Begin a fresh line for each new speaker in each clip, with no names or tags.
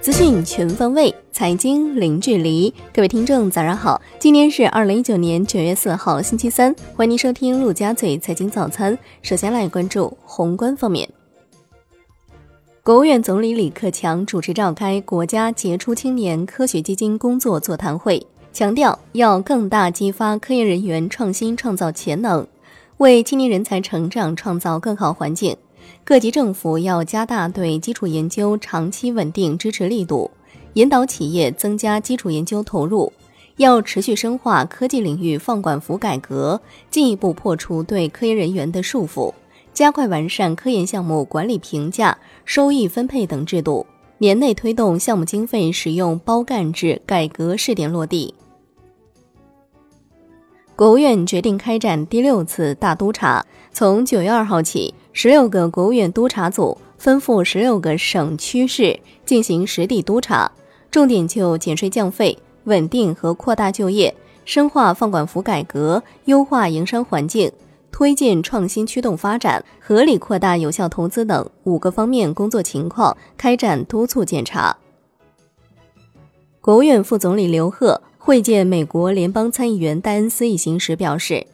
资讯全方位，财经零距离。各位听众，早上好！今天是二零一九年九月四号，星期三。欢迎您收听陆家嘴财经早餐。首先来关注宏观方面。国务院总理李克强主持召开国家杰出青年科学基金工作座谈会，强调要更大激发科研人员创新创造潜能，为青年人才成长创造更好环境。各级政府要加大对基础研究长期稳定支持力度，引导企业增加基础研究投入。要持续深化科技领域放管服改革，进一步破除对科研人员的束缚，加快完善科研项目管理评价、收益分配等制度。年内推动项目经费使用包干制改革试点落地。国务院决定开展第六次大督查，从九月二号起。十六个国务院督查组分赴十六个省区市进行实地督查，重点就减税降费、稳定和扩大就业、深化放管服改革、优化营商环境、推进创新驱动发展、合理扩大有效投资等五个方面工作情况开展督促检查。国务院副总理刘鹤会见美国联邦参议员戴恩斯一行时表示。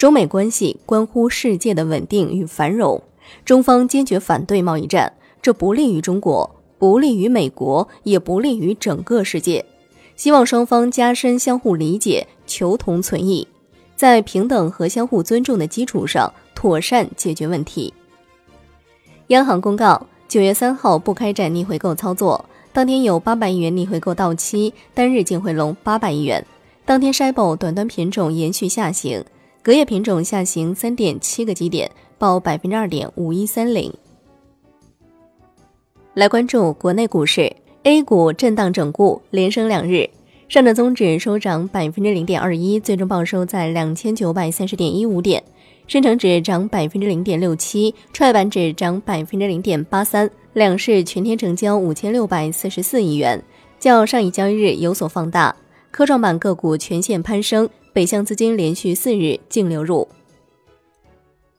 中美关系关乎世界的稳定与繁荣，中方坚决反对贸易战，这不利于中国，不利于美国，也不利于整个世界。希望双方加深相互理解，求同存异，在平等和相互尊重的基础上妥善解决问题。央行公告，九月三号不开展逆回购操作，当天有八百亿元逆回购到期，单日净回笼八百亿元。当天 SHIB 短端品种延续下行。隔夜品种下行三点七个基点，报百分之二点五一三零。来关注国内股市，A 股震荡整固，连升两日，上证综指收涨百分之零点二一，最终报收在两千九百三十点一五点；深成指涨百分之零点六七，创业板指涨百分之零点八三。两市全天成交五千六百四十四亿元，较上一交易日有所放大。科创板个股全线攀升。北向资金连续四日净流入。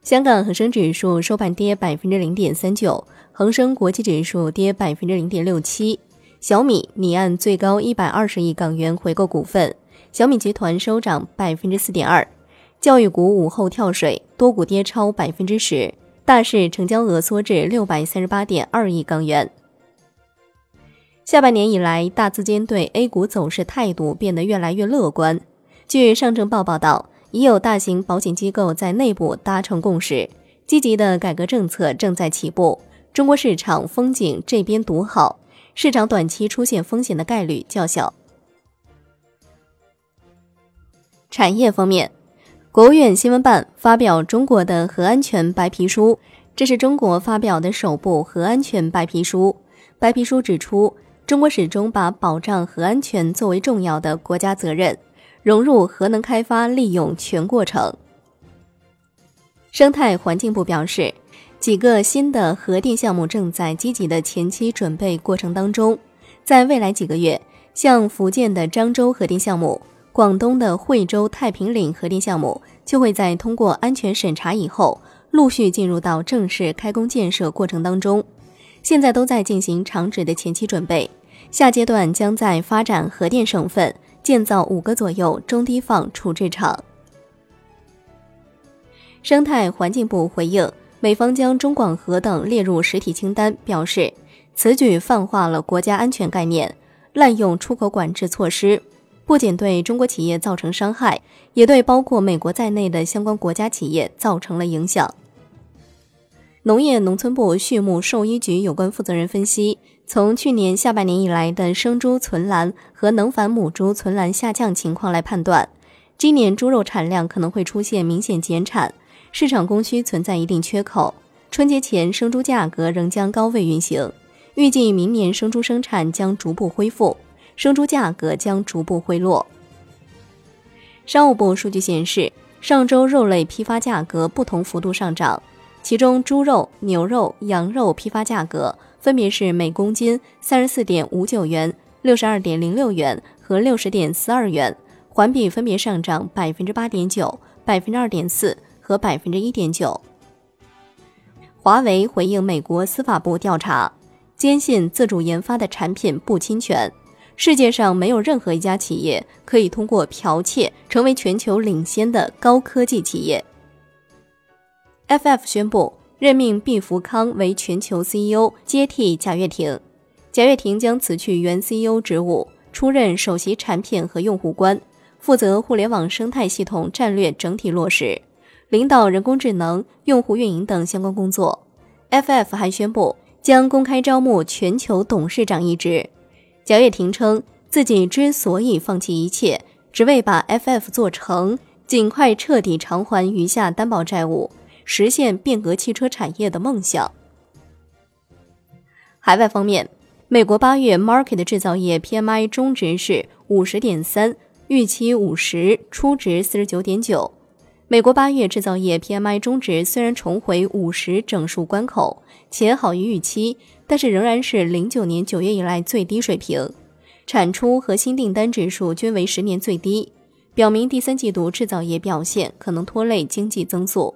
香港恒生指数收盘跌百分之零点三九，恒生国际指数跌百分之零点六七。小米拟按最高一百二十亿港元回购股份，小米集团收涨百分之四点二。教育股午后跳水，多股跌超百分之十，大市成交额缩至六百三十八点二亿港元。下半年以来，大资金对 A 股走势态度变得越来越乐观。据上证报报道，已有大型保险机构在内部达成共识，积极的改革政策正在起步。中国市场风景这边独好，市场短期出现风险的概率较小。产业方面，国务院新闻办发表中国的核安全白皮书，这是中国发表的首部核安全白皮书。白皮书指出，中国始终把保障核安全作为重要的国家责任。融入核能开发利用全过程。生态环境部表示，几个新的核电项目正在积极的前期准备过程当中，在未来几个月，像福建的漳州核电项目、广东的惠州太平岭核电项目，就会在通过安全审查以后，陆续进入到正式开工建设过程当中。现在都在进行厂址的前期准备，下阶段将在发展核电省份。建造五个左右中低放处置厂。生态环境部回应美方将中广核等列入实体清单，表示此举泛化了国家安全概念，滥用出口管制措施，不仅对中国企业造成伤害，也对包括美国在内的相关国家企业造成了影响。农业农村部畜牧兽医局有关负责人分析。从去年下半年以来的生猪存栏和能繁母猪存栏下降情况来判断，今年猪肉产量可能会出现明显减产，市场供需存在一定缺口。春节前生猪价格仍将高位运行，预计明年生猪生产将逐步恢复，生猪价格将逐步回落。商务部数据显示，上周肉类批发价格不同幅度上涨，其中猪肉、牛肉、羊肉批发价格。分别是每公斤三十四点五九元、六十二点零六元和六十点四二元，环比分别上涨百分之八点九、百分之二点四和百分之一点九。华为回应美国司法部调查，坚信自主研发的产品不侵权。世界上没有任何一家企业可以通过剽窃成为全球领先的高科技企业。FF 宣布任命毕福康为全球 CEO，接替贾跃亭。贾跃亭将辞去原 CEO 职务，出任首席产品和用户官，负责互联网生态系统战略整体落实。领导人工智能、用户运营等相关工作。FF 还宣布将公开招募全球董事长一职。贾跃亭称自己之所以放弃一切，只为把 FF 做成，尽快彻底偿还余下担保债务，实现变革汽车产业的梦想。海外方面，美国八月 Market 制造业 PMI 中值是五十点三，预期五十，初值四十九点九。美国八月制造业 PMI 中值虽然重回五十整数关口，且好于预期，但是仍然是零九年九月以来最低水平。产出和新订单指数均为十年最低，表明第三季度制造业表现可能拖累经济增速。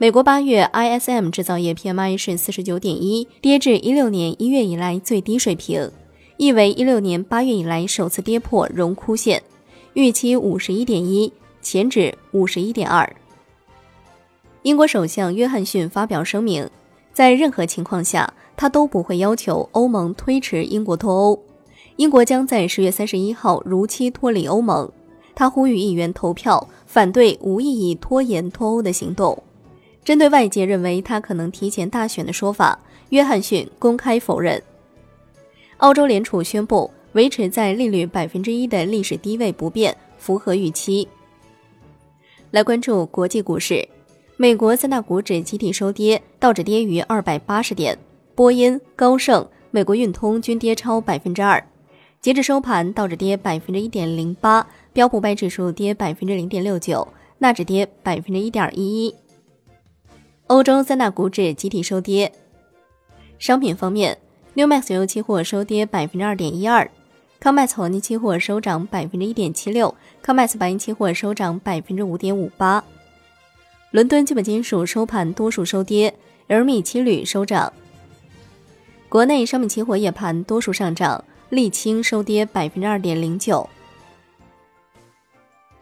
美国八月 ISM 制造业 PMI 是四十九点一，跌至一六年一月以来最低水平，亦为一六年八月以来首次跌破荣枯线，预期五十一点一。前值五十一点二。英国首相约翰逊发表声明，在任何情况下，他都不会要求欧盟推迟英国脱欧。英国将在十月三十一号如期脱离欧盟。他呼吁议员投票反对无意义拖延脱欧的行动。针对外界认为他可能提前大选的说法，约翰逊公开否认。澳洲联储宣布维持在利率百分之一的历史低位不变，符合预期。来关注国际股市，美国三大股指集体收跌，道指跌逾二百八十点，波音、高盛、美国运通均跌超百分之二。截至收盘，道指跌百分之一点零八，标普百指数跌百分之零点六九，纳指跌百分之一点一一。欧洲三大股指集体收跌。商品方面，Newmax 油期货收跌百分之二点一二。康麦斯黄金期货收涨百分之一点七六，康麦斯白银期货收涨百分之五点五八。伦敦基本金属收盘多数收跌，LME 期铝收涨。国内商品期货夜盘多数上涨，沥青收跌百分之二点零九。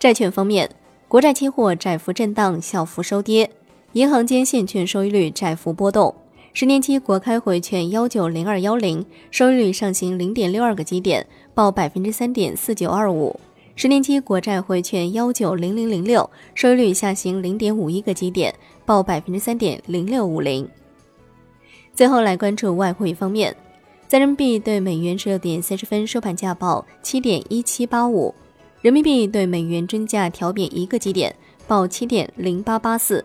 债券方面，国债期货窄幅震荡，小幅收跌，银行间现券收益率窄幅波动。十年期国开回券幺九零二幺零收益率上行零点六二个基点，报百分之三点四九二五；十年期国债回券幺九零零零六收益率下行零点五一个基点，报百分之三点零六五零。最后来关注外汇方面，在人民币对美元十六点三十分收盘价报七点一七八五，人民币对美元均价调贬一个基点，报七点零八八四，